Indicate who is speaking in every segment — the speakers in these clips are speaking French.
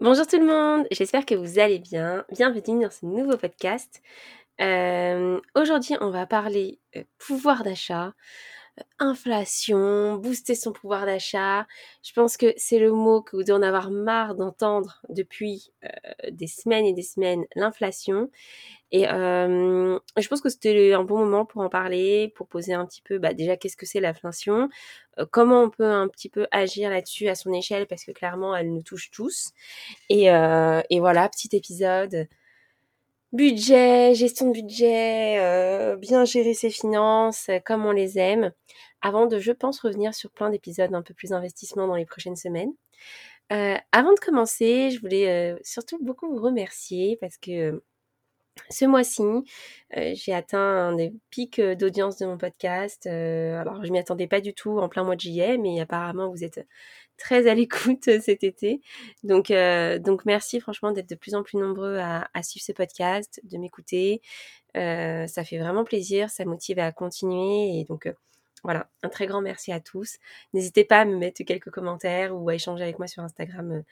Speaker 1: Bonjour tout le monde, j'espère que vous allez bien. Bienvenue dans ce nouveau podcast. Euh, aujourd'hui, on va parler euh, pouvoir d'achat, inflation, booster son pouvoir d'achat. Je pense que c'est le mot que vous devez en avoir marre d'entendre depuis des semaines et des semaines, l'inflation. Et euh, je pense que c'était un bon moment pour en parler, pour poser un petit peu, bah, déjà, qu'est-ce que c'est l'inflation? Euh, Comment on peut un petit peu agir là-dessus à son échelle, parce que clairement, elle nous touche tous. Et, euh, et voilà, petit épisode. Budget, gestion de budget, euh, bien gérer ses finances, comme on les aime. Avant de, je pense, revenir sur plein d'épisodes un peu plus investissement dans les prochaines semaines. avant de commencer, je voulais surtout beaucoup vous remercier parce que ce mois-ci, euh, j'ai atteint un des pics euh, d'audience de mon podcast. Euh, alors, je m'y attendais pas du tout en plein mois de juillet, mais apparemment, vous êtes très à l'écoute cet été. Donc, donc merci franchement d'être de plus en plus nombreux à, à suivre ce podcast, de m'écouter. ça fait vraiment plaisir, ça motive à continuer. Et donc, voilà, un très grand merci à tous. N'hésitez pas à me mettre quelques commentaires ou à échanger avec moi sur Instagram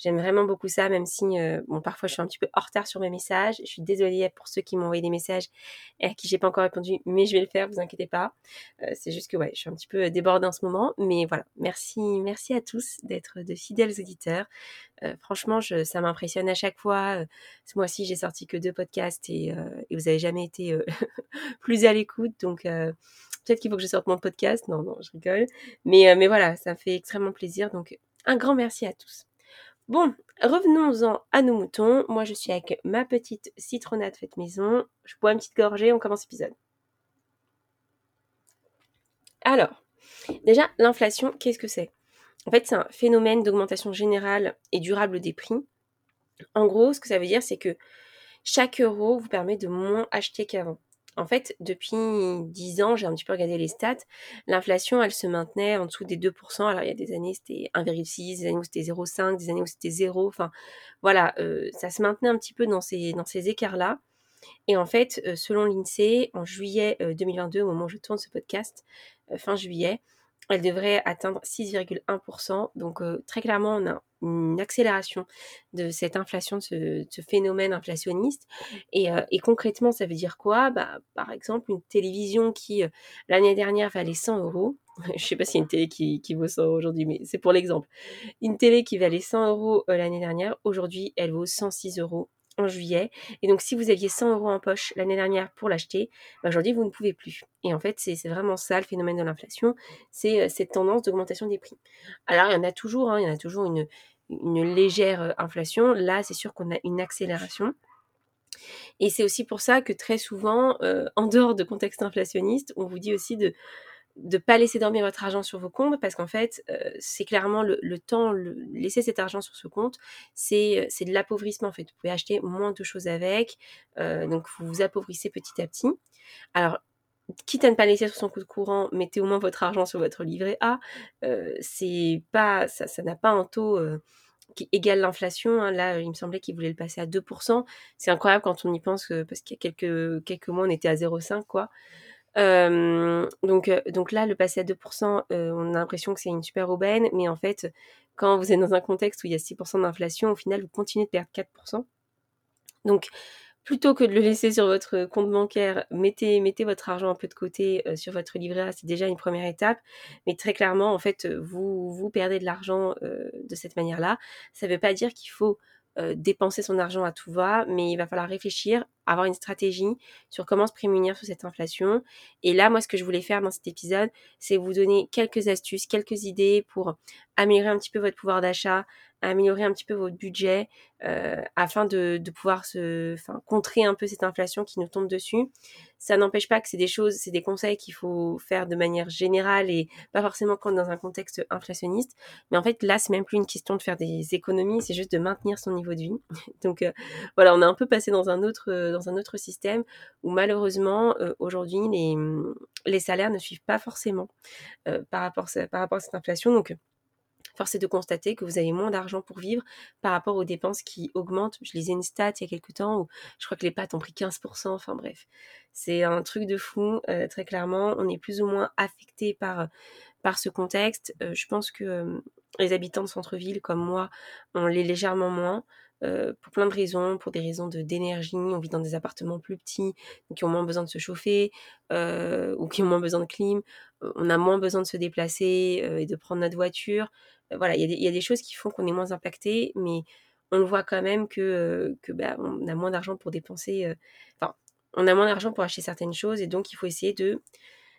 Speaker 1: J'aime vraiment beaucoup ça, même si euh, bon, parfois je suis un petit peu en retard sur mes messages. Je suis désolée pour ceux qui m'ont envoyé des messages et à qui j'ai pas encore répondu, mais je vais le faire, vous inquiétez pas. Euh, c'est juste que ouais, je suis un petit peu débordée en ce moment, mais voilà, merci, merci à tous d'être de fidèles auditeurs. Euh, franchement, ça m'impressionne à chaque fois. ce mois-ci, j'ai sorti que deux podcasts et, vous avez jamais été plus à l'écoute, donc peut-être qu'il faut que je sorte mon podcast. Non, non, je rigole. Mais, mais voilà, ça me fait extrêmement plaisir. Donc, un grand merci à tous. Bon, revenons-en à nos moutons. Moi, je suis avec ma petite citronnade faite maison. Je bois une petite gorgée, on commence l'épisode. Alors, déjà, l'inflation, qu'est-ce que c'est? En fait, c'est un phénomène d'augmentation générale et durable des prix. En gros, ce que ça veut dire, c'est que chaque euro vous permet de moins acheter qu'avant. En fait, depuis 10 ans, j'ai un petit peu regardé les stats, l'inflation, elle se maintenait en dessous des 2%. Alors, il y a des années, c'était 1,6, des années où c'était 0,5, des années où c'était 0. Enfin, voilà, euh, ça se maintenait un petit peu dans ces, dans ces écarts-là. Et en fait, euh, selon l'INSEE, en juillet 2022, euh, au moment où je tourne ce podcast, fin juillet, elle devrait atteindre 6,1%. Donc euh, très clairement, on a une accélération de cette inflation, de ce, phénomène inflationniste. Euh, et, concrètement, ça veut dire quoi? Bah, Par exemple, une télévision qui, euh, l'année dernière, valait 100 euros. Je ne sais pas s'il y a une télé qui, qui vaut 100 aujourd'hui, mais c'est pour l'exemple. Une télé qui valait 100 euros l'année dernière, aujourd'hui, elle vaut 106 euros en juillet. Et donc, si vous aviez 100 euros en poche l'année dernière pour l'acheter, bah, aujourd'hui, vous ne pouvez plus. Et en fait, c'est vraiment ça le phénomène de l'inflation, c'est euh, cette tendance d'augmentation des prix. Alors, il y en a toujours, hein, il y en a toujours une, légère euh, inflation. Là, c'est sûr qu'on a une accélération. Et c'est aussi pour ça que très souvent, euh, en dehors de contexte inflationniste, on vous dit aussi de de pas laisser dormir votre argent sur vos comptes parce qu'en fait euh, c'est clairement le, temps laisser cet argent sur ce compte c'est c'est de l'appauvrissement en fait vous pouvez acheter moins de choses avec euh, donc vous vous appauvrissez petit à petit alors quitte à ne pas laisser sur son compte courant mettez au moins votre argent sur votre livret A euh, c'est pas ça ça n'a pas un taux qui égale l'inflation. Hein. Là, il me semblait qu'il voulait le passer à 2%. C'est incroyable quand on y pense, parce qu'il y a quelques, quelques mois, on était à 0,5, quoi donc, donc là, le passer à 2%, on a l'impression que c'est une super aubaine, mais en fait, quand vous êtes dans un contexte où il y a 6% d'inflation, au final, vous continuez de perdre 4%. Donc, plutôt que de le laisser sur votre compte bancaire, mettez, mettez votre argent un peu de côté sur votre livret A, c'est déjà une première étape. Mais très clairement, en fait, vous, vous perdez de l'argent de cette manière-là. Ça ne veut pas dire qu'il faut dépenser son argent à tout va, mais il va falloir réfléchir avoir une stratégie sur comment se prémunir sur cette inflation. Et là, moi, ce que je voulais faire dans cet épisode, c'est vous donner quelques astuces, quelques idées pour améliorer un petit peu votre pouvoir d'achat, améliorer un petit peu votre budget, euh, afin de, pouvoir se, enfin, contrer un peu cette inflation qui nous tombe dessus. Ça n'empêche pas que c'est des choses, c'est des conseils qu'il faut faire de manière générale et pas forcément quand dans un contexte inflationniste. Mais en fait, là, c'est même plus une question de faire des économies, c'est juste de maintenir son niveau de vie. Donc euh, voilà, on a un peu passé dans un autre, dans un autre système où malheureusement euh, aujourd'hui les, les salaires ne suivent pas forcément euh, par, rapport, par rapport à cette inflation. Donc force est de constater que vous avez moins d'argent pour vivre par rapport aux dépenses qui augmentent. Je lisais une stat il y a quelques temps où je crois que les pâtes ont pris 15%, enfin bref. C'est un truc de fou, euh, très clairement. On est plus ou moins affecté par, par ce contexte. je pense que les habitants de centre-ville comme moi, on l'est légèrement moins. Euh, pour plein de raisons, pour des raisons de d'énergie, on vit dans des appartements plus petits, qui ont moins besoin de se chauffer, euh, ou qui ont moins besoin de clim, on a moins besoin de se déplacer euh, et de prendre notre voiture. voilà, il y, a des choses qui font qu'on est moins impacté, mais on voit quand même que, que bah, on a moins d'argent pour dépenser, enfin, on a moins d'argent pour acheter certaines choses, et donc il faut essayer de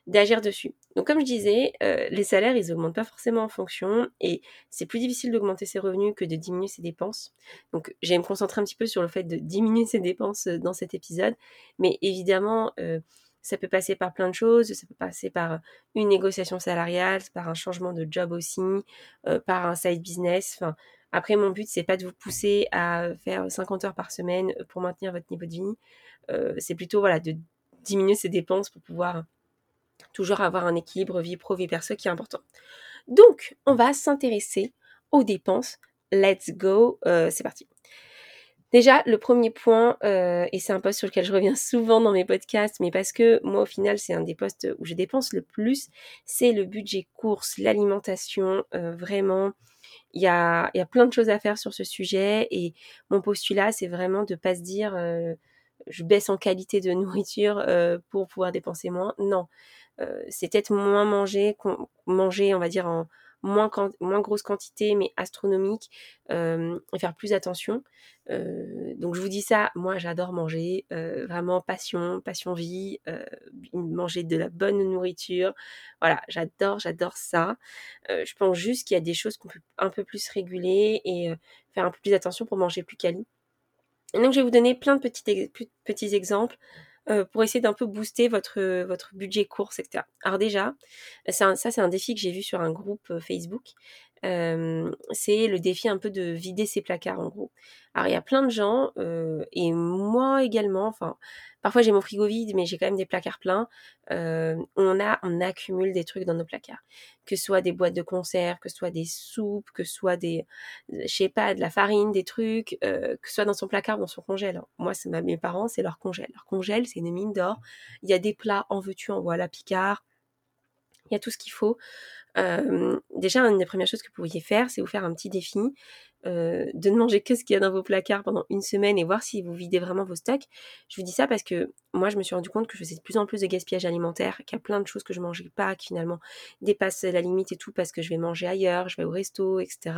Speaker 1: d'agir dessus. Donc comme je disais, euh, les salaires, ils augmentent pas forcément en fonction et c'est plus difficile d'augmenter ses revenus que de diminuer ses dépenses. Donc j'ai me concentrer un petit peu sur le fait de diminuer ses dépenses euh, dans cet épisode, mais évidemment, euh, ça peut passer par plein de choses, ça peut passer par une négociation salariale, par un changement de job aussi, par un side business. Après, mon but, c'est pas de vous pousser à faire 50 heures par semaine pour maintenir votre niveau de vie. c'est plutôt voilà de diminuer ses dépenses pour pouvoir toujours avoir un équilibre vie pro, vie perso qui est important. Donc, on va s'intéresser aux dépenses. Let's go, euh, c'est parti. Déjà, le premier point, euh, et c'est un poste sur lequel je reviens souvent dans mes podcasts, mais parce que moi, au final, c'est un des postes où je dépense le plus, c'est le budget course, l'alimentation, euh, vraiment. Il y a, y a plein de choses à faire sur ce sujet, et mon postulat, c'est vraiment de pas se dire, je baisse en qualité de nourriture pour pouvoir dépenser moins. Non, c'est peut-être moins manger, manger, on va dire, en moins, moins grosse quantité, mais astronomique, euh, faire plus attention. Euh, donc je vous dis ça, moi j'adore manger, vraiment passion, passion vie, manger de la bonne nourriture. Voilà, j'adore, j'adore ça. je pense juste qu'il y a des choses qu'on peut un peu plus réguler et faire un peu plus attention pour manger plus quali. Et donc je vais vous donner plein de petits exemples euh, pour essayer d'un peu booster votre, votre budget course, etc. Alors déjà, ça c'est un défi que j'ai vu sur un groupe euh, Facebook. C'est le défi un peu de vider ses placards en gros. Alors il y a plein de gens, et moi également, enfin Parfois j'ai mon frigo vide, mais j'ai quand même des placards pleins. On a, on accumule des trucs dans nos placards, que ce soit des boîtes de conserve, que ce soit des soupes, que ce soit des, je sais pas, de la farine, des trucs, que ce soit dans son placard, dans son congèle. Moi, c'est mes parents, c'est leur congèle. Leur congèle, c'est une mine d'or. Il y a des plats en veux-tu, en voilà, picard. Il y a tout ce qu'il faut. Euh, déjà, une des premières choses que vous pourriez faire, c'est vous faire un petit défi euh, de ne manger que ce qu'il y a dans vos placards pendant une semaine et voir si vous videz vraiment vos stocks. Je vous dis ça parce que moi, je me suis rendu compte que je faisais de plus en plus de gaspillage alimentaire, qu'il y a plein de choses que je mangeais pas, qui finalement dépassent la limite et tout parce que je vais manger ailleurs, je vais au resto, etc.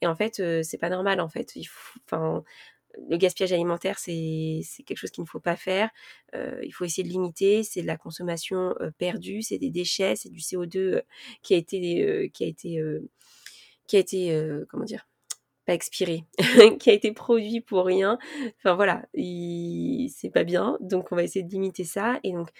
Speaker 1: Et en fait, euh, c'est pas normal. En fait, il faut, enfin, le gaspillage alimentaire, c'est quelque chose qu'il ne faut pas faire. Euh, il faut essayer de limiter. C'est de la consommation perdue, c'est des déchets, c'est du CO2 qui a été, qui a été, qui a été, comment dire, pas expiré, qui a été produit pour rien. Enfin voilà, c'est pas bien. Donc on va essayer de limiter ça. Et donc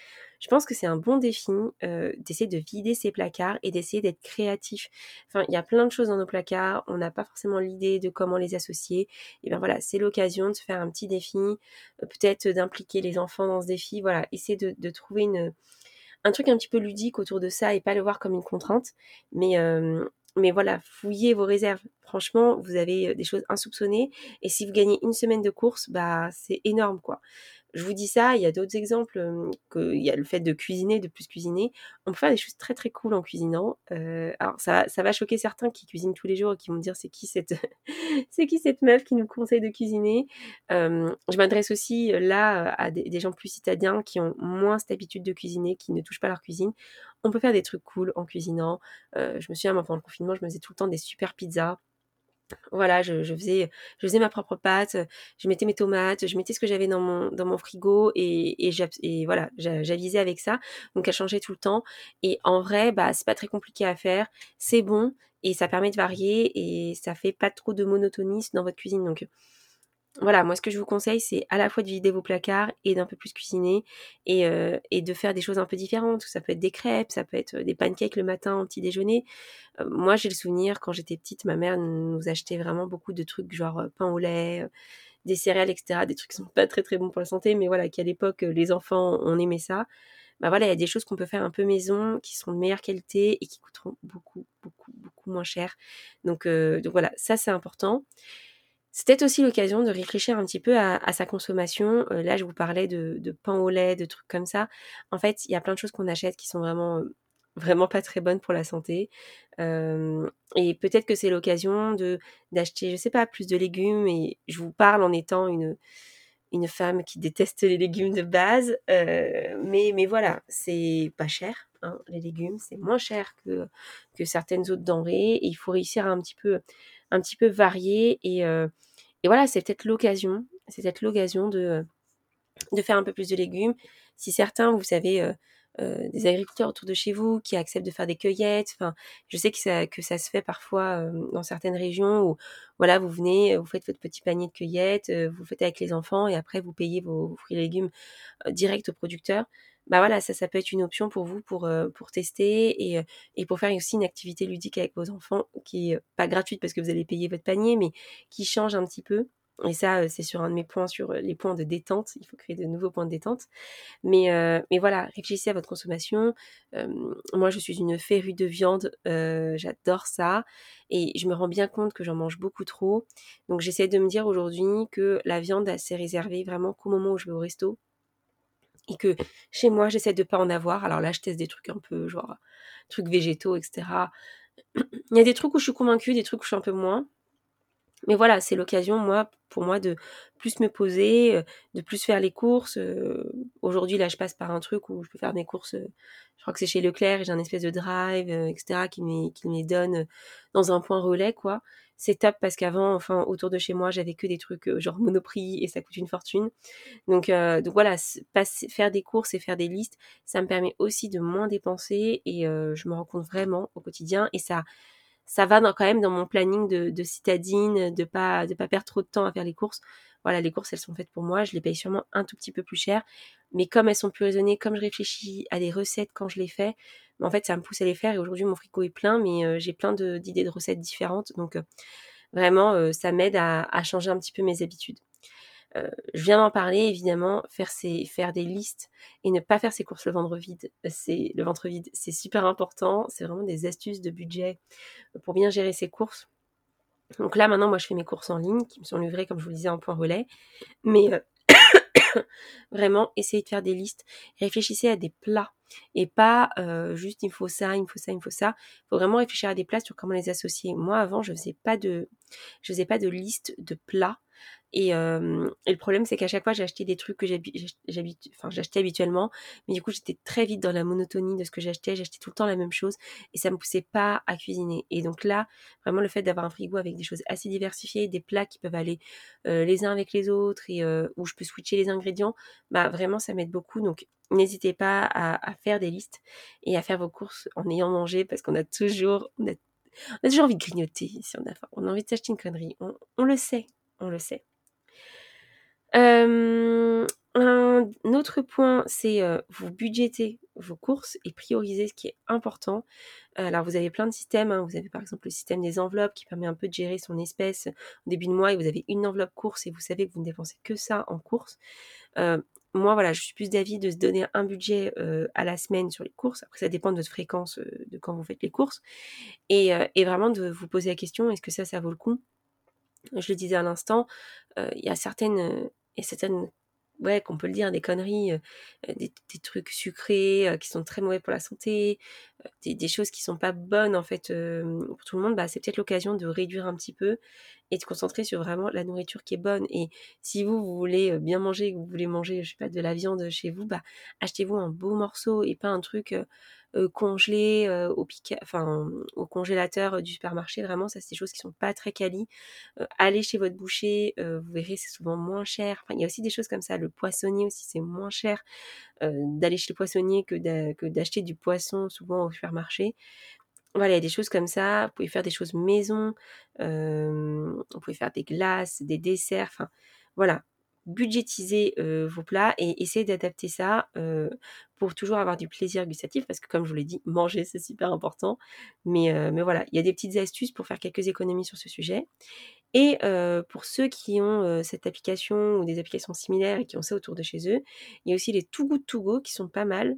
Speaker 1: je pense que c'est un bon défi euh, d'essayer de vider ses placards et d'essayer d'être créatif. Enfin, il y a plein de choses dans nos placards. On n'a pas forcément l'idée de comment les associer. Et bien voilà, c'est l'occasion de se faire un petit défi, euh, peut-être d'impliquer les enfants dans ce défi. Voilà, essayer de, trouver une un truc un petit peu ludique autour de ça et pas le voir comme une contrainte. Mais euh, mais voilà, fouillez vos réserves. Franchement, vous avez des choses insoupçonnées. Et si vous gagnez une semaine de course, bah c'est énorme quoi je vous dis ça, il y a d'autres exemples, il y a le fait de cuisiner, de plus cuisiner. On peut faire des choses très très cool en cuisinant. alors ça, va choquer certains qui cuisinent tous les jours et qui vont me dire c'est qui cette c'est qui cette meuf qui nous conseille de cuisiner? je m'adresse aussi là à des, gens plus citadins qui ont moins cette habitude de cuisiner, qui ne touchent pas leur cuisine. On peut faire des trucs cool en cuisinant. je me souviens, pendant le confinement, je me faisais tout le temps des super pizzas. Voilà, je, faisais, je faisais ma propre pâte, je mettais mes tomates, je mettais ce que j'avais dans mon, frigo et, et, voilà, j'avisais avec ça. Donc elle changeait tout le temps. Et en vrai, bah c'est pas très compliqué à faire, c'est bon et ça permet de varier et ça fait pas trop de monotonie dans votre cuisine. Donc voilà, moi ce que je vous conseille, c'est à la fois de vider vos placards et d'un peu plus cuisiner et, euh, et, de faire des choses un peu différentes. Ça peut être des crêpes, ça peut être des pancakes le matin au petit déjeuner. Euh, moi j'ai le souvenir, quand j'étais petite, ma mère nous achetait vraiment beaucoup de trucs genre euh, pain au lait, des céréales, etc. Des trucs qui sont pas très très bons pour la santé, mais voilà, qu'à l'époque les enfants on aimait ça. Bah voilà, il y a des choses qu'on peut faire un peu maison, qui sont de meilleure qualité et qui coûteront beaucoup, beaucoup, beaucoup moins cher. Donc, donc voilà, ça c'est important. C'était aussi l'occasion de réfléchir un petit peu à, sa consommation. Euh, là, je vous parlais de, pain au lait, de trucs comme ça. En fait, il y a plein de choses qu'on achète qui sont vraiment euh, pas très bonnes pour la santé. et peut-être que c'est l'occasion d'acheter, je sais pas, plus de légumes. Et je vous parle en étant une femme qui déteste les légumes de base, mais mais voilà, c'est pas cher. Hein, les légumes, c'est moins cher que que certaines autres denrées. Il faut réussir à un petit peu un petit peu varier. Et, et voilà, c'est peut-être l'occasion, c'est peut-être l'occasion de faire un peu plus de légumes. Si certains, vous savez, euh, des agriculteurs autour de chez vous qui acceptent de faire des cueillettes. Je sais que ça, que ça se fait parfois euh, dans certaines régions où, voilà, vous venez, vous faites votre petit panier de cueillettes, euh, vous faites avec les enfants et après vous payez vos, fruits et légumes direct au producteur. Bah voilà, ça, peut être une option pour vous pour, tester et, pour faire aussi une activité ludique avec vos enfants qui est pas gratuite parce que vous allez payer votre panier, mais qui change un petit peu. Et ça, c'est sur un de mes points, sur les points de détente. Il faut créer de nouveaux points de détente. Mais, mais voilà, réfléchissez à votre consommation. moi, je suis une férue de viande. J'adore ça. Et je me rends bien compte que j'en mange beaucoup trop. Donc, j'essaie de me dire aujourd'hui que la viande, c'est réservé vraiment qu'au moment où je vais au resto. Et que chez moi, j'essaie de pas en avoir. Alors là, je teste des trucs un peu, genre, trucs végétaux, etc. Il y a des trucs où je suis convaincue, des trucs où je suis un peu moins. Mais voilà, c'est l'occasion, moi, pour moi, de plus me poser, euh, de plus faire les courses. Euh, aujourd'hui, là, je passe par un truc où je peux faire mes courses. Euh, je crois que c'est chez Leclerc et j'ai un espèce de drive, etc., qui me, qui donne dans un point relais, quoi. C'est top parce qu'avant, enfin, autour de chez moi, j'avais que des trucs genre Monoprix et ça coûte une fortune. Donc, donc voilà, passer, faire des courses et faire des listes, ça me permet aussi de moins dépenser et je me rends compte vraiment au quotidien et ça ça va dans, quand même dans mon planning de, de citadine, de pas de pas perdre trop de temps à faire les courses. Voilà, les courses elles sont faites pour moi, je les paye sûrement un tout petit peu plus cher, mais comme elles sont plus raisonnées, comme je réfléchis à des recettes quand je les fais, en fait ça me pousse à les faire et aujourd'hui mon frigo est plein, mais euh, j'ai plein d'idées de, recettes différentes, donc euh, vraiment euh, ça m'aide à, à changer un petit peu mes habitudes. Euh, je viens d'en parler, évidemment, faire, des listes et ne pas faire ses courses le ventre vide, c'est le ventre c'est super important. C'est vraiment des astuces de budget pour bien gérer ses courses. Donc là, maintenant, moi, je fais mes courses en ligne qui me sont livrées, comme je vous le disais, en point relais. Mais euh, vraiment, essayez de faire des listes. Réfléchissez à des plats et pas euh, juste il me faut ça, il me faut ça, il me faut ça. Il faut vraiment réfléchir à des plats sur comment les associer. Moi, avant, je faisais faisais pas de liste de plats. Et, le problème, c'est qu'à chaque fois, j'achetais des trucs que j'achetais habituellement, mais du coup, j'étais très vite dans la monotonie de ce que j'achetais. J'achetais tout le temps la même chose et ça me poussait pas à cuisiner. Et donc là, vraiment, le fait d'avoir un frigo avec des choses assez diversifiées, des plats qui peuvent aller les uns avec les autres et où je peux switcher les ingrédients, bah vraiment, ça m'aide beaucoup. Donc, n'hésitez pas à, faire des listes et à faire vos courses en ayant mangé parce qu'on a toujours, on a, toujours envie de grignoter si on a On a envie de s'acheter une connerie. on le sait, on le sait. Euh, un autre point, c'est euh, vous budgéter vos courses et prioriser ce qui est important. Alors vous avez plein de systèmes, hein. vous avez par exemple le système des enveloppes qui permet un peu de gérer son espèce au début de mois et vous avez une enveloppe course et vous savez que vous ne dépensez que ça en course. Euh, moi voilà, je suis plus d'avis de se donner un budget à la semaine sur les courses. Après ça dépend de votre fréquence de quand vous faites les courses et, et vraiment de vous poser la question est-ce que ça ça vaut le coup? Je le disais à l'instant, il y a certaines, et certaines ouais, qu'on peut le dire, des conneries, des, trucs sucrés qui sont très mauvais pour la santé, des, choses qui sont pas bonnes en fait pour tout le monde, bah, c'est peut-être l'occasion de réduire un petit peu et de concentrer sur vraiment la nourriture qui est bonne. Et si vous, vous voulez bien manger, vous voulez manger, je sais pas, de la viande chez vous, bah, achetez-vous un beau morceau et pas un truc euh, congelé euh, au, enfin, au congélateur du supermarché. Vraiment, ça, c'est des choses qui sont pas très quali. Euh, allez chez votre boucher, vous verrez, c'est souvent moins cher. Il y a aussi des choses comme ça. Le poissonnier aussi, c'est moins cher d'aller chez le poissonnier que d'acheter du poisson souvent au supermarché voilà, il y a des choses comme ça. Vous pouvez faire des choses maison. vous pouvez faire des glaces, des desserts. Enfin, voilà budgétiser vos plats et essayer d'adapter ça pour toujours avoir du plaisir gustatif parce que comme je vous l'ai dit, manger c'est super important. Mais, mais voilà, il y a des petites astuces pour faire quelques économies sur ce sujet. Et pour ceux qui ont cette application ou des applications similaires et qui ont ça autour de chez eux, il y a aussi les Too Good To Go qui sont pas mal.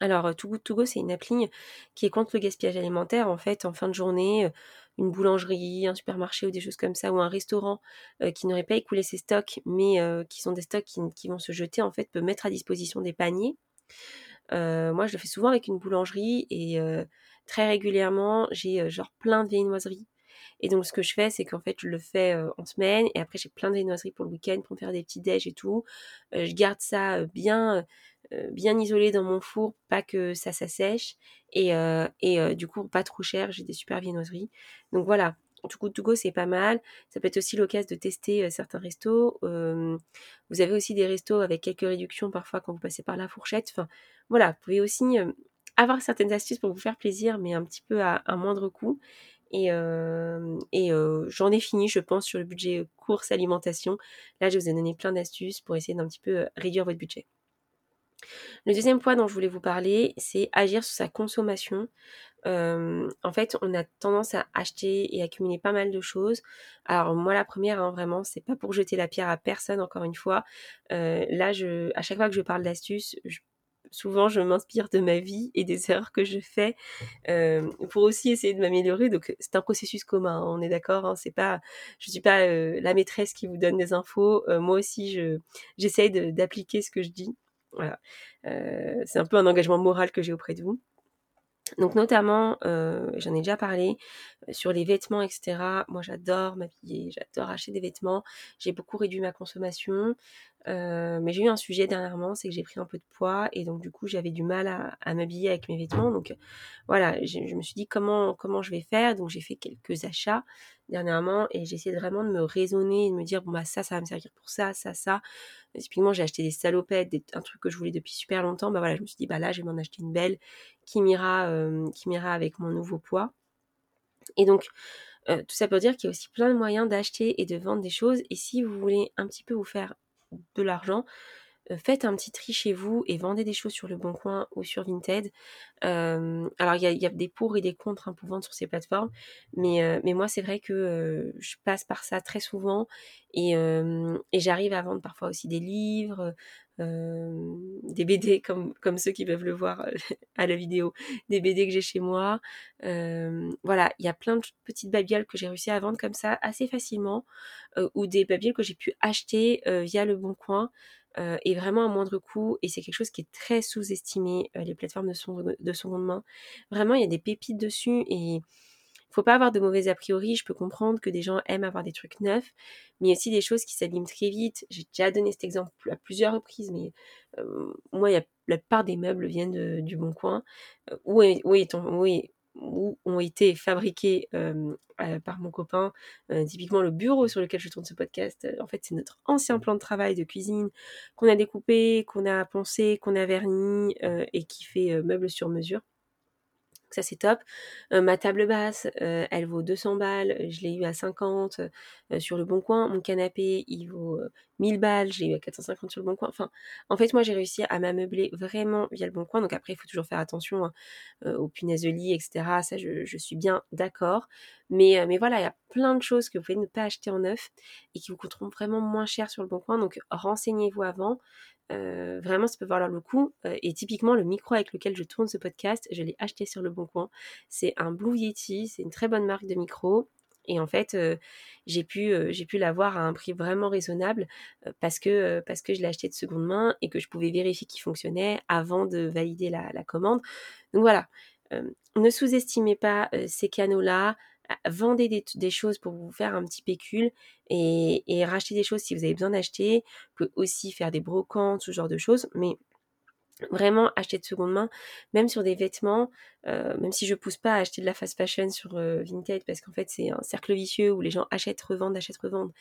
Speaker 1: Alors, Too Good c'est une appli qui est contre le gaspillage alimentaire. En fait, en fin de journée, une boulangerie, un supermarché ou des choses comme ça, ou un restaurant euh, qui n'aurait pas écoulé ses stocks, mais euh, qui sont des stocks qui, vont se jeter, en fait, peut mettre à disposition des paniers. moi, je le fais souvent avec une boulangerie et très régulièrement, j'ai genre plein de viennoiseries. Et donc, ce que je fais, c'est qu'en fait, je le fais en semaine et après, j'ai plein de viennoiseries pour le week-end pour me faire des petits déj et tout. je garde ça bien, bien isolé dans mon four, pas que ça s'assèche. Et, et du coup, pas trop cher, j'ai des super viennoiseries. Donc voilà, du coup, to go, c'est pas mal. Ça peut être aussi l'occasion de tester certains restos. vous avez aussi des restos avec quelques réductions parfois quand vous passez par la fourchette. Enfin, voilà, vous pouvez aussi avoir certaines astuces pour vous faire plaisir, mais un petit peu à un moindre coût. Et, et j'en ai fini, je pense, sur le budget course alimentation. Là, je vous ai donné plein d'astuces pour essayer d'un petit peu réduire votre budget. Le deuxième point dont je voulais vous parler, c'est agir sur sa consommation. en fait, on a tendance à acheter et accumuler pas mal de choses. Alors moi, la première, hein, vraiment, c'est pas pour jeter la pierre à personne. Encore une fois, là, je, à chaque fois que je parle d'astuces, souvent je m'inspire de ma vie et des erreurs que je fais pour aussi essayer de m'améliorer. Donc c'est un processus commun, hein, on est d'accord. Hein, c'est pas, je suis pas la maîtresse qui vous donne des infos. moi aussi, je j'essaye d'appliquer ce que je dis. Voilà. Euh, c'est un peu un engagement moral que j'ai auprès de vous. Donc notamment, euh, j'en ai déjà parlé, euh, sur les vêtements, etc. Moi j'adore m'habiller, j'adore acheter des vêtements. J'ai beaucoup réduit ma consommation. Mais j'ai eu un sujet dernièrement, c'est que j'ai pris un peu de poids et donc du coup j'avais du mal à, m'habiller avec mes vêtements. Donc voilà, je me suis dit comment, comment je vais faire. Donc j'ai fait quelques achats dernièrement et j'ai essayé vraiment de me raisonner et de me dire bon bah ça, ça va me servir pour ça, ça, ça. Typiquement, j'ai acheté des salopettes, un truc que je voulais depuis super longtemps. Bah voilà, je me suis dit, bah là, je vais m'en acheter une belle qui m'ira, euh, qui m'ira avec mon nouveau poids. Et donc, euh, tout ça pour dire qu'il y a aussi plein de moyens d'acheter et de vendre des choses. Et si vous voulez un petit peu vous faire de l'argent, euh, faites un petit tri chez vous et vendez des choses sur le Bon Coin ou sur Vinted. Alors il y a, des pour et des contre hein, pour sur ces plateformes, mais, moi c'est vrai que je passe par ça très souvent et, j'arrive à vendre parfois aussi des livres, des BD comme, ceux qui peuvent le voir à la vidéo, des BD que j'ai chez moi. voilà, il y a plein de petites babioles que j'ai réussi à vendre comme ça assez facilement, ou des babioles que j'ai pu acheter via le Bon Coin. Et vraiment à moindre coût. Et c'est quelque chose qui est très sous-estimé, les plateformes de, de seconde main. Vraiment, il y a des pépites dessus et faut pas avoir de mauvais a priori. Je peux comprendre que des gens aiment avoir des trucs neufs, mais aussi des choses qui s'abîment très vite. J'ai déjà donné cet exemple à plusieurs reprises, mais euh, moi, la plupart des meubles viennent du Bon Coin. où, est, où, est où est, où ont été fabriqués euh, par mon copain. Euh, typiquement, le bureau sur lequel je tourne ce podcast, en fait, c'est notre ancien plan de travail de cuisine qu'on a découpé, qu'on a poncé, qu'on a verni et qui fait meuble sur mesure ça c'est top. ma table basse, elle vaut 200 balles, je l'ai eu à 50 sur le bon coin. Mon canapé, il vaut 1000 balles, j'ai eu à 450 sur le bon coin. Enfin, en fait, moi j'ai réussi à m'ameubler vraiment via le bon coin. Donc après, il faut toujours faire attention hein, aux punaises de lit, etc. Ça, je, suis bien d'accord. Mais, mais voilà, il y a plein de choses que vous pouvez ne pas acheter en neuf et qui vous coûteront vraiment moins cher sur le bon coin. Donc renseignez-vous avant. Euh, vraiment, ça peut valoir le coup. Euh, et typiquement, le micro avec lequel je tourne ce podcast, je l'ai acheté sur le Bon Coin. C'est un Blue Yeti, c'est une très bonne marque de micro. Et en fait, j'ai pu, l'avoir à un prix vraiment raisonnable parce que, je l'ai de seconde main et que je pouvais vérifier qu'il fonctionnait avant de valider la, commande. Donc voilà, ne sous-estimez pas ces canaux-là vendez des, choses pour vous faire un petit pécule et, et racheter des choses si vous avez besoin d'acheter. Vous pouvez aussi faire des brocantes, ce genre de choses, mais vraiment acheter de seconde main, même sur des vêtements, euh, même si je pousse pas à acheter de la fast fashion sur euh, Vinted parce qu'en fait c'est un cercle vicieux où les gens achètent, revendent, achètent, revendent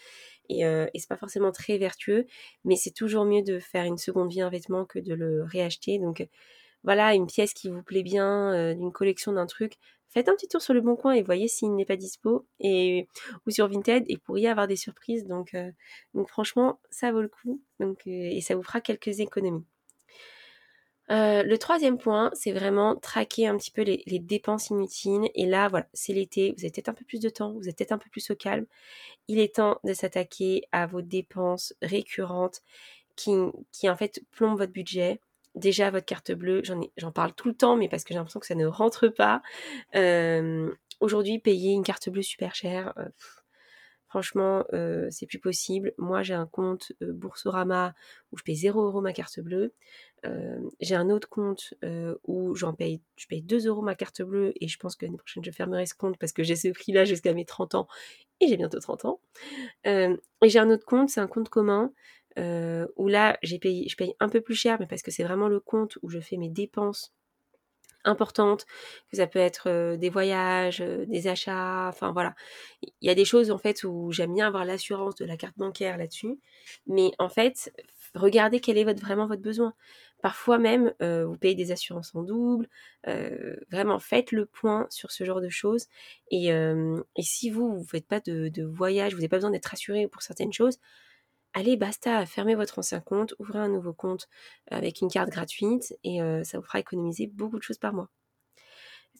Speaker 1: et, euh, et c'est pas forcément très vertueux, mais c'est toujours mieux de faire une seconde vie un vêtement que de le réacheter. Donc voilà, une pièce qui vous plaît bien, d'une collection d'un truc, faites un petit tour sur le bon coin et voyez s'il n'est pas dispo et ou sur Vinted et pour y avoir des surprises donc euh, donc franchement ça vaut le coup donc euh, et ça vous fera quelques économies. Euh, le troisième point, c'est vraiment traquer un petit peu les, dépenses inutiles. Et là, voilà, c'est l'été, vous avez peut-être un peu plus de temps, vous êtes peut-être un peu plus au calme. Il est temps de s'attaquer à vos dépenses récurrentes qui, en fait plombent votre budget déjà votre carte bleue, j'en parle tout le temps, mais parce que j'ai l'impression que ça ne rentre pas. Aujourd'hui, payer une carte bleue super chère, Franchement, c'est plus possible. Moi, j'ai un compte Boursorama où je paye 0 euros ma carte bleue. J'ai un autre compte où j'en paye, je paye 2 euros ma carte bleue et je pense que l'année prochaine je fermerai ce compte parce que j'ai ce prix-là jusqu'à mes 30 ans et j'ai bientôt 30 ans. et j'ai un autre compte, c'est un compte commun où là j'ai payé, je paye un peu plus cher, mais parce que c'est vraiment le compte où je fais mes dépenses importantes, que ça peut être des voyages, des achats, enfin voilà. Il y a des choses en fait où j'aime bien avoir l'assurance de la carte bancaire là-dessus, mais en fait, regardez quel est vraiment votre besoin. Parfois même, vous payez des assurances en double. vraiment, faites le point sur ce genre de choses. Et, et si vous, vous faites pas de, voyage, vous n'avez pas besoin d'être assuré pour certaines choses, allez, basta, fermez votre ancien compte, ouvrez un nouveau compte avec une carte gratuite et ça vous fera économiser beaucoup de choses par mois.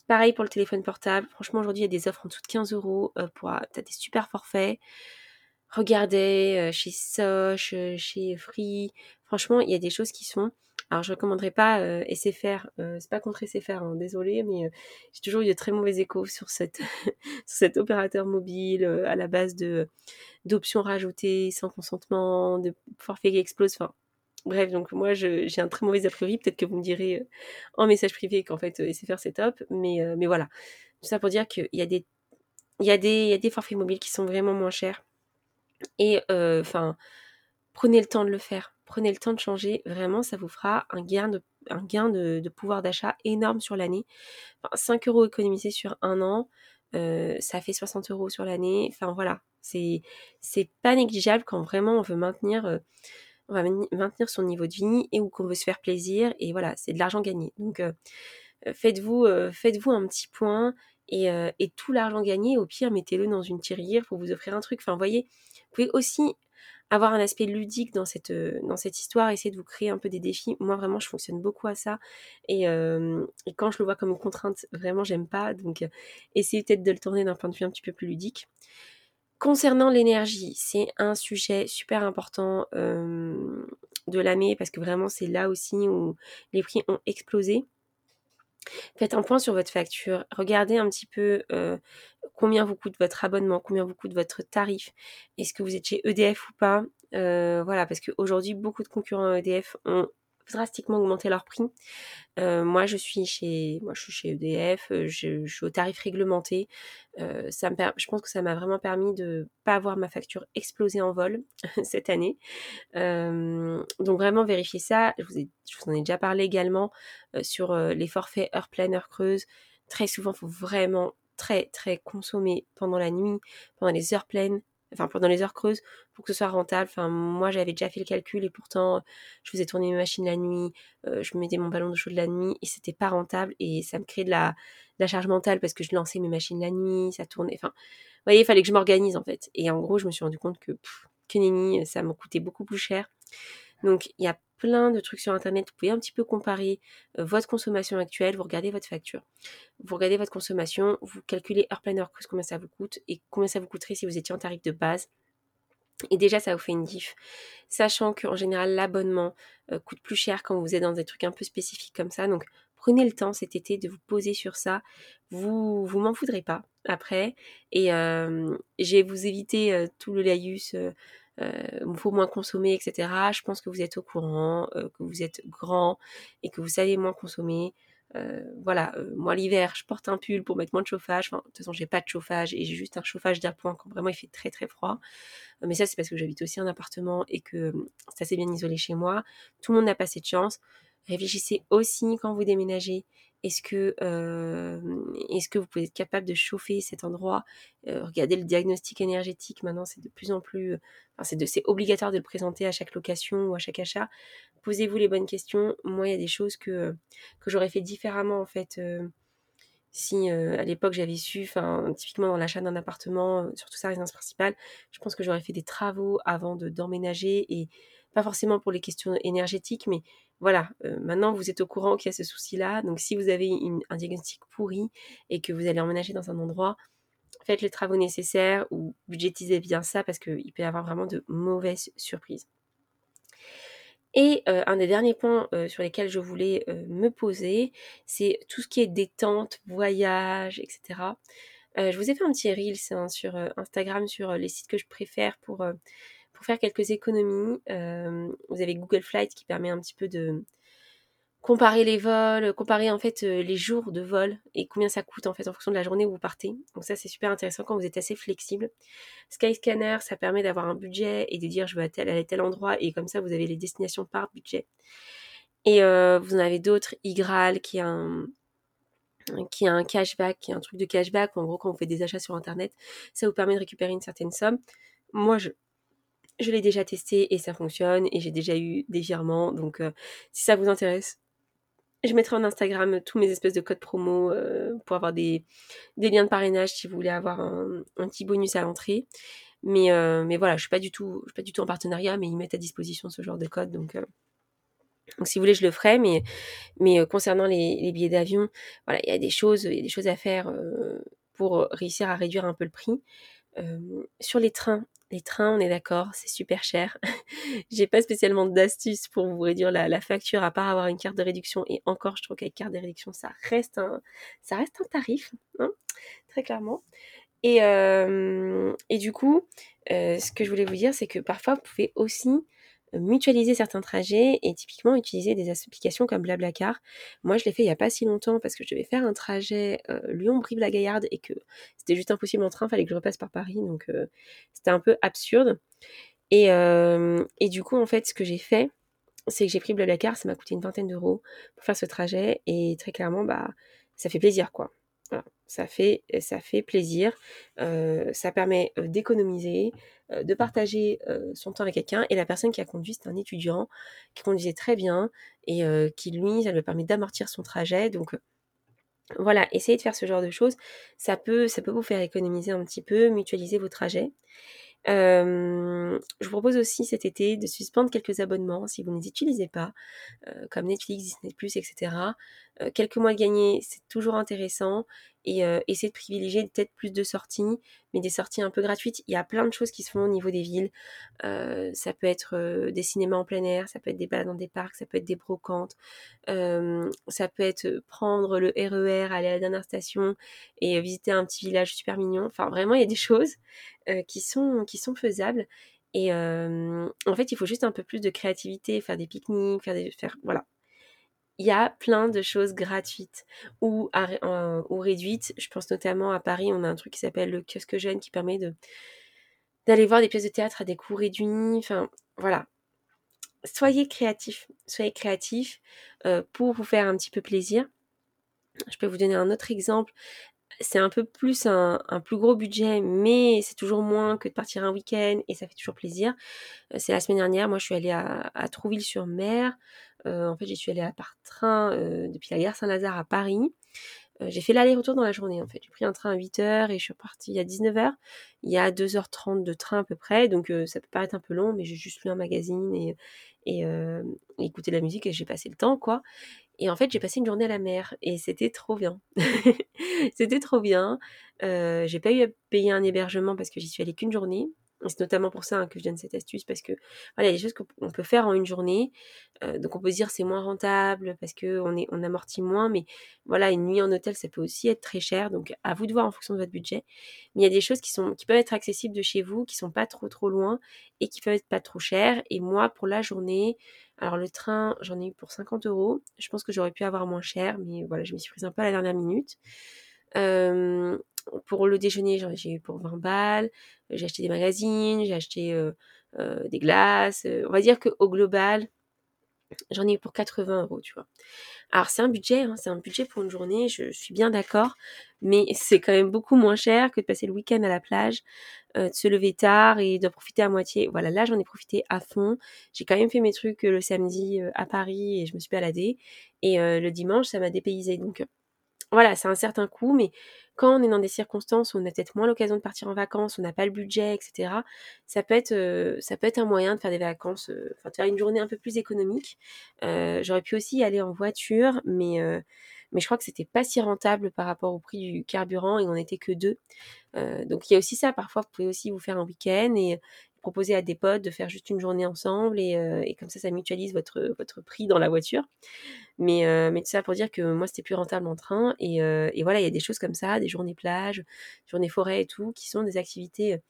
Speaker 1: Pareil pour le téléphone portable. Franchement, aujourd'hui, il y a des offres en dessous de 15 euros pour as des super forfaits. Regardez chez Soch, chez Free. Franchement, il y a des choses qui sont. Alors, je recommanderais pas SFR. c'est pas contre SFR, hein, désolé, mais j'ai toujours eu de très mauvais échos sur, cet opérateur mobile à la base de d'options rajoutées sans consentement, de forfaits qui explosent. Enfin, bref, donc moi j'ai un très mauvais a priori. Peut-être que vous me direz euh, en message privé qu'en fait euh, SFR c'est top, mais, euh, mais voilà. Tout ça pour dire qu'il y a des il y, a des, il y a des forfaits mobiles qui sont vraiment moins chers. Et enfin, prenez le temps de le faire. Prenez le temps de changer. Vraiment, ça vous fera un gain de, un gain de, pouvoir d'achat énorme sur l'année. 5 euros économisés sur un an, ça fait 60 euros sur l'année. Enfin voilà, c'est pas négligeable quand vraiment on veut maintenir euh, on va maintenir son niveau de vie et ou qu'on veut se faire plaisir et voilà, c'est de l'argent gagné. Donc euh, euh, faites-vous faites-vous un petit point et, et tout l'argent gagné, au pire, mettez-le dans une tirelire pour vous offrir un truc. Enfin, vous voyez, vous pouvez aussi avoir un aspect ludique dans cette, dans cette histoire, essayer de vous créer un peu des défis. Moi, vraiment, je fonctionne beaucoup à ça. Et, et quand je le vois comme une contrainte, vraiment, j'aime pas. Donc, essayez peut-être de le tourner d'un point de vue un petit peu plus ludique. Concernant l'énergie, c'est un sujet super important de l'année parce que vraiment c'est là aussi où les prix ont explosé. Faites un point sur votre facture, regardez un petit peu combien vous coûte votre abonnement, combien vous coûte votre tarif, est-ce que vous êtes chez EDF ou pas? voilà, parce qu'aujourd'hui beaucoup de concurrents EDF ont drastiquement augmenté leur prix. Euh, moi, je suis chez, moi, je suis chez EDF, euh, je, suis au tarif réglementé. Euh, je pense que ça m'a vraiment permis de pas avoir ma facture exploser en vol cette année. donc vraiment vérifiez ça. Je vous, ai, je vous en ai déjà parlé également sur les forfaits heure pleine, heure creuse. Très souvent, il faut vraiment très très consommer pendant la nuit, pendant les heures pleines enfin pendant les heures creuses pour que ce soit rentable. Enfin moi j'avais déjà fait le calcul et pourtant je faisais tourner mes machines la nuit, euh, je mettais mon ballon de chaud de la nuit et c'était pas rentable et ça me créait de la, charge mentale parce que je lançais mes machines la nuit, ça tournait. Enfin, vous voyez, il fallait que je m'organise en fait. Et en gros je me suis rendu compte que que nenni, ça me coûtait beaucoup plus cher. Donc il y a plein de trucs sur internet. Vous pouvez un petit peu comparer euh, votre consommation actuelle, vous regardez votre facture, vous regardez votre consommation, vous calculez heure pleine heure combien ça vous coûte et combien ça vous coûterait si vous étiez en tarif de base. Et déjà, ça vous fait une diff. Sachant qu'en général, l'abonnement euh, coûte plus cher quand vous êtes dans des trucs un peu spécifiques comme ça. Donc, prenez le temps cet été de vous poser sur ça. Vous vous m'en voudrez pas après. Et euh, je vais vous éviter tout le laïus euh, faut moins consommer, etc. Je pense que vous êtes au courant, euh, que vous êtes grand et que vous savez moins consommer. Euh, voilà, moi l'hiver, je porte un pull pour mettre moins de chauffage. Enfin, de toute façon, j'ai pas de chauffage et j'ai juste un chauffage d'appoint quand vraiment il fait très très froid. mais ça, c'est parce que j'habite aussi un appartement et que c'est assez bien isolé chez moi. Tout le monde n'a pas cette chance. Réfléchissez aussi quand vous déménagez est-ce que, vous pouvez être capable de chauffer cet endroit Regardez le diagnostic énergétique. Maintenant, c'est de plus en plus, c'est, obligatoire de le présenter à chaque location ou à chaque achat. Posez-vous les bonnes questions. Moi, il y a des choses que j'aurais fait différemment en fait. Si à l'époque j'avais su, typiquement dans l'achat d'un appartement, surtout sa résidence principale, je pense que j'aurais fait des travaux avant de d'emménager et pas forcément pour les questions énergétiques, mais voilà, euh, maintenant vous êtes au courant qu'il y a ce souci-là. Donc si vous avez un diagnostic pourri et que vous allez emménager dans un endroit, faites les travaux nécessaires ou budgétisez bien ça parce qu'il peut y avoir vraiment de mauvaises surprises. Et euh, un des derniers points euh, sur lesquels je voulais me poser, c'est tout ce qui est détente, voyage, etc. je vous ai fait un petit hein, sur Instagram sur les sites que je préfère pour, pour faire quelques économies. vous avez Google Flight qui permet un petit peu de comparer les vols, comparer en fait les jours de vol et combien ça coûte en fait en fonction de la journée où vous partez. Donc ça c'est super intéressant quand vous êtes assez flexible. Skyscanner ça permet d'avoir un budget et de dire je veux aller à tel endroit et comme ça vous avez les destinations par budget. Et vous en avez d'autres, Igral qui a un qui a un cashback, qui a un truc de cashback, en gros quand vous faites des achats sur internet, ça vous permet de récupérer une certaine somme. Moi je je l'ai déjà testé et ça fonctionne et j'ai déjà eu des virements donc si ça vous intéresse, je mettrai en Instagram tous mes espèces de codes promo euh, pour avoir des, liens de parrainage si vous voulez avoir un, petit bonus à l'entrée. Mais, euh, mais voilà, je suis suis pas du tout en partenariat, mais ils mettent à disposition ce genre de code. Donc, euh, donc si vous voulez, je le ferai. Mais, mais concernant les, billets d'avion, voilà, il y a des choses, il y a des choses à faire pour réussir à réduire un peu le prix. sur les trains, les trains, on est d'accord, c'est super cher. J'ai pas spécialement d'astuces pour vous réduire la, facture à part avoir une carte de réduction. Et encore, je trouve qu'avec carte de réduction, ça reste un, tarif, hein, très clairement. Et, euh, du coup, euh, ce que je voulais vous dire, c'est que parfois, vous pouvez aussi mutualiser certains trajets et typiquement utiliser des applications comme Blablacar. Moi, je l'ai fait il n'y a pas si longtemps parce que je devais faire un trajet euh, Lyon-Brive-la-Gaillarde et que c'était juste impossible en train, fallait que je repasse par Paris, donc euh, c'était un peu absurde. Et, euh, et, du coup, en fait, ce que j'ai fait, c'est que j'ai pris Blablacar, ça m'a coûté une vingtaine d'euros pour faire ce trajet et très clairement, bah, ça fait plaisir, quoi ça fait, ça fait plaisir, ça permet d'économiser, de partager son temps avec quelqu'un. Et la personne qui a conduit, c'est un étudiant qui conduisait très bien et qui, lui, ça lui permet d'amortir son trajet. Donc, voilà, essayez de faire ce genre de choses. Ça peut, ça peut vous faire économiser un petit peu, mutualiser vos trajets. je vous propose aussi cet été de suspendre quelques abonnements si vous ne les utilisez pas, comme Netflix, Disney, etc. quelques mois gagnés, c'est toujours intéressant et euh, essayer de privilégier peut-être plus de sorties, mais des sorties un peu gratuites. Il y a plein de choses qui se font au niveau des villes. Euh, ça peut être euh, des cinémas en plein air, ça peut être des balades dans des parcs, ça peut être des brocantes, ça peut être prendre le RER, e aller à la dernière station et visiter un petit village super mignon. Enfin, vraiment, il y a des choses qui, sont, qui sont faisables. Et en fait, il faut juste un peu plus de créativité, faire des pique-niques, faire des... Faire, voilà, il y a plein de choses gratuites ou, ou réduites. Je pense notamment à Paris, on a un truc qui s'appelle le kiosque jeune qui permet de d'aller voir des pièces de théâtre à des coûts réduits. Enfin, voilà. Soyez créatifs, soyez créatifs euh, pour vous faire un petit peu plaisir. Je peux vous donner un autre exemple. C'est un peu plus un, plus gros budget, mais c'est toujours moins que de partir un week-end et ça fait toujours plaisir. Euh, c'est la semaine dernière, moi je suis allée à Trouville-sur-Mer. Euh, en fait, j'y suis allée par train euh, depuis la gare Saint-Lazare à Paris. Euh, j'ai fait l'aller-retour dans la journée en fait. J'ai pris un train à 8h et je suis partie à 19h. Il y a 2h30 de train à peu près, donc ça peut paraître un peu long, mais j'ai juste lu un magazine et, et écouté de la musique et j'ai passé le temps quoi. Et en fait, j'ai passé une journée à la mer et c'était trop bien. c'était trop bien. j'ai pas eu à payer un hébergement parce que j'y suis allée qu'une journée c'est notamment pour ça hein, que je donne cette astuce parce que voilà, il y a des choses qu'on peut faire en une journée. Euh, donc on peut se dire c'est moins rentable parce que on, est, on amortit moins, mais voilà, une nuit en hôtel ça peut aussi être très cher. Donc à vous de voir en fonction de votre budget. Mais il y a des choses qui peuvent être accessibles de chez vous, qui sont pas trop trop loin et qui peuvent être pas trop chères. Et moi pour la journée, alors le train j'en ai eu pour 50 euros. Je pense que j'aurais pu avoir moins cher, mais voilà, je me suis prise un peu à la dernière minute. Euh, pour le déjeuner, j'ai eu pour 20 balles. J'ai acheté des magazines, j'ai acheté euh, euh, des glaces. Euh, on va dire qu'au global, j'en ai eu pour 80 euros, tu vois. Alors c'est un budget, hein, c'est un budget pour une journée, je, suis bien d'accord, mais c'est quand même beaucoup moins cher que de passer le week-end à la plage, de se lever tard et de profiter à moitié. Voilà, là j'en ai profité à fond. J'ai quand même fait mes trucs le samedi à Paris et je me suis baladée. Et le dimanche, ça m'a dépaysé. Donc voilà, c'est un certain coût, mais quand on est dans des circonstances où on a peut-être moins l'occasion de partir en vacances, on n'a pas le budget, etc., ça peut être, euh, ça peut être un moyen de faire des vacances, euh, de faire une journée un peu plus économique. Euh, j'aurais pu aussi aller en voiture, mais mais je crois que c'était pas si rentable par rapport au prix du carburant et on n'était que deux. donc il y a aussi ça, parfois vous pouvez aussi vous faire un week-end et proposer à des potes de faire juste une journée ensemble et, et comme ça ça mutualise votre, prix dans la voiture. Mais, mais tout ça pour dire que moi c'était plus rentable en train et, et voilà il y a des choses comme ça, des journées plage, journées forêt et tout, qui sont des activités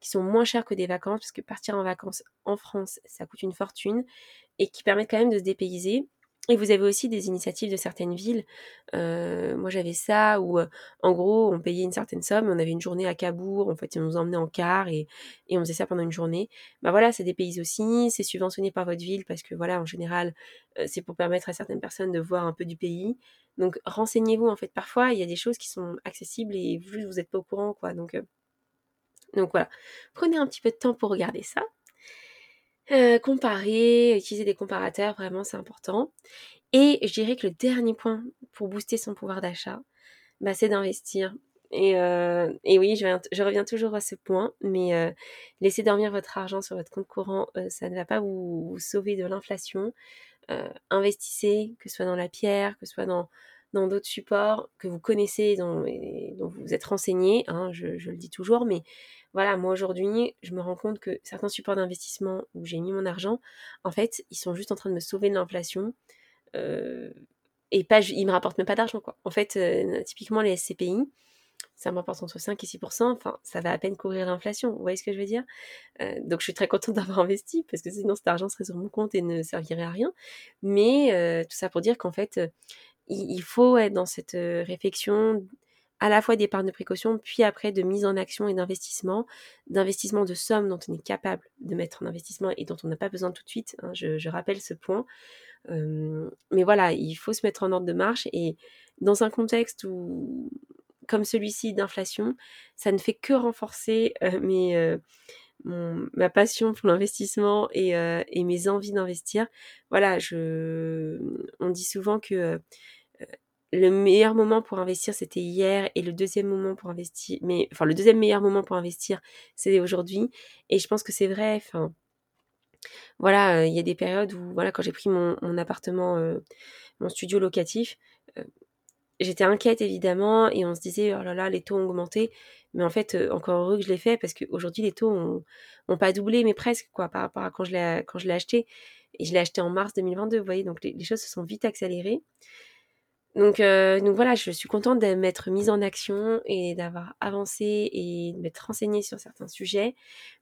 Speaker 1: qui sont moins chères que des vacances, parce que partir en vacances en France, ça coûte une fortune, et qui permettent quand même de se dépayser. Et vous avez aussi des initiatives de certaines villes. Euh, moi, j'avais ça où, euh, en gros, on payait une certaine somme, on avait une journée à Cabourg, en fait, ils nous emmenaient en car et, on faisait ça pendant une journée. Bah voilà, c'est des pays aussi, c'est subventionné par votre ville parce que, voilà, en général, euh, c'est pour permettre à certaines personnes de voir un peu du pays. Donc, renseignez-vous, en fait. Parfois, il y a des choses qui sont accessibles et vous, vous n'êtes pas au courant, quoi. Donc, donc voilà, prenez un petit peu de temps pour regarder ça. Euh, comparer, utiliser des comparateurs, vraiment c'est important. Et je dirais que le dernier point pour booster son pouvoir d'achat, bah, c'est d'investir. Et, euh, et, oui, je, reviens toujours à ce point, mais euh, laissez dormir votre argent sur votre compte courant, ça ne va pas vous, sauver de l'inflation. investissez, que ce soit dans la pierre, que ce soit dans, dans d'autres supports que vous connaissez, dont, dont vous êtes renseigné, hein, je, je, le dis toujours, mais voilà, moi aujourd'hui, je me rends compte que certains supports d'investissement où j'ai mis mon argent, en fait, ils sont juste en train de me sauver de l'inflation. Euh, et pas, ils me rapportent même pas d'argent, quoi. En fait, euh, typiquement les SCPI, ça me rapporte entre 5 et 6% enfin, ça va à peine couvrir l'inflation. Vous voyez ce que je veux dire? Euh, Donc, je suis très contente d'avoir investi parce que sinon, cet argent serait sur mon compte et ne servirait à rien. Mais tout ça pour dire qu'en fait, il, faut être dans cette réflexion à la fois d'épargne de précaution, puis après de mise en action et d'investissement, d'investissement de sommes dont on est capable de mettre en investissement et dont on n'a pas besoin tout de suite. Hein, je, rappelle ce point. mais voilà, il faut se mettre en ordre de marche et dans un contexte comme celui-ci d'inflation, ça ne fait que renforcer mes, ma passion pour l'investissement et, mes envies d'investir. Voilà, on dit souvent que le meilleur moment pour investir, c'était hier, et le deuxième moment pour investir, mais le deuxième meilleur moment pour investir, c'est aujourd'hui. Et je pense que c'est vrai. Voilà, il y a des périodes où, voilà, quand j'ai pris mon, appartement, euh, mon studio locatif, euh, j'étais inquiète évidemment, et on se disait oh là là, les taux ont augmenté. Mais en fait, euh, encore heureux que je l'ai fait parce qu'aujourd'hui les taux ont, pas doublé, mais presque quoi, par rapport à quand je l'ai quand je l'ai acheté. Et je l'ai acheté en mars 2022, vous voyez, donc les choses se sont vite accélérées. Donc, euh, donc voilà, je suis contente de m'être mise en action et d'avoir avancé et de m'être renseignée sur certains sujets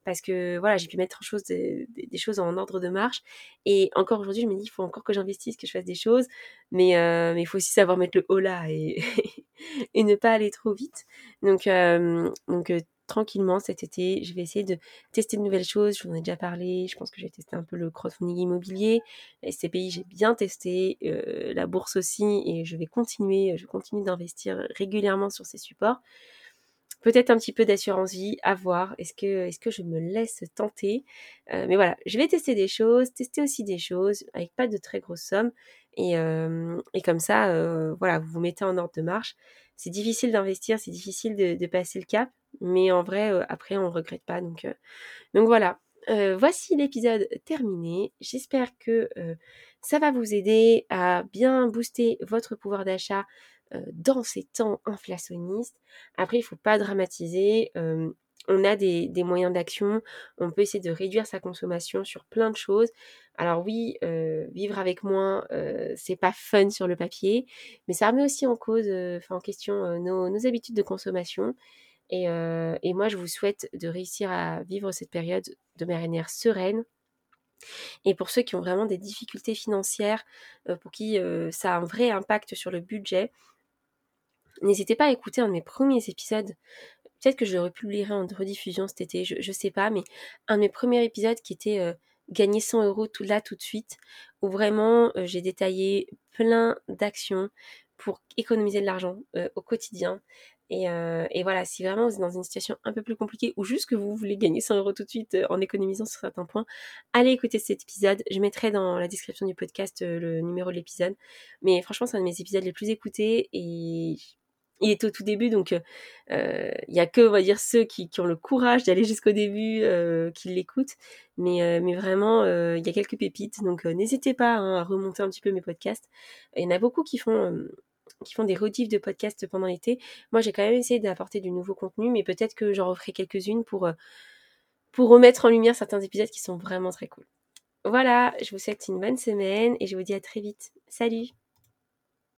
Speaker 1: parce que voilà, j'ai pu mettre des choses en ordre de marche. Et encore aujourd'hui, je me dis, il faut encore que j'investisse, que je fasse des choses, mais, euh, il faut aussi savoir mettre le haut là et, et ne pas aller trop vite. Donc, euh, donc tranquillement cet été. Je vais essayer de tester de nouvelles choses. Je vous en ai déjà parlé. Je pense que j'ai testé un peu le crowdfunding immobilier. SCPI, j'ai bien testé. Euh, la bourse aussi. Et je vais continuer. Je continue d'investir régulièrement sur ces supports. Peut-être un petit peu d'assurance vie, à voir. Est-ce que, est que je me laisse tenter? Euh, Mais voilà, je vais tester des choses, tester aussi des choses avec pas de très grosses sommes. Et, euh, et comme ça, voilà, vous vous mettez en ordre de marche. C'est difficile d'investir, c'est difficile de passer le cap, mais en vrai, euh, après, on regrette pas. Donc, euh, donc voilà. Euh, voici l'épisode terminé. J'espère que ça va vous aider à bien booster votre pouvoir d'achat dans ces temps inflationnistes. Après, il ne faut pas dramatiser. on a des, moyens d'action. On peut essayer de réduire sa consommation sur plein de choses. Alors oui, vivre avec moins, c'est pas fun sur le papier, mais ça remet aussi en cause, en question nos, habitudes de consommation. Euh, et, moi, je vous souhaite de réussir à vivre cette période de manière sereine. Et pour ceux qui ont vraiment des difficultés financières, euh, pour qui euh, ça a un vrai impact sur le budget, n'hésitez pas à écouter un de mes premiers épisodes. Peut-être que je le republierai en rediffusion cet été, je ne sais pas, mais un de mes premiers épisodes qui était gagner 100 euros tout là tout de suite, où vraiment j'ai détaillé plein d'actions pour économiser de l'argent au quotidien. Euh, et, voilà, si vraiment vous êtes dans une situation un peu plus compliquée ou juste que vous voulez gagner 100 euros tout de suite euh, en économisant sur certains points, allez écouter cet épisode. Je mettrai dans la description du podcast euh, le numéro de l'épisode. Mais franchement, c'est un de mes épisodes les plus écoutés et il est au tout début, donc il y a que, on va dire, ceux qui, ont le courage d'aller jusqu'au début qui l'écoutent. Mais, mais vraiment, il y a quelques pépites, donc n'hésitez pas hein, à remonter un petit peu mes podcasts. Il y en a beaucoup qui font qui font des rediffs de podcasts pendant l'été. Moi, j'ai quand même essayé d'apporter du nouveau contenu, mais peut-être que j'en referai quelques-unes pour, pour remettre en lumière certains épisodes qui sont vraiment très cool. Voilà, je vous souhaite une bonne semaine et je vous dis à très vite. Salut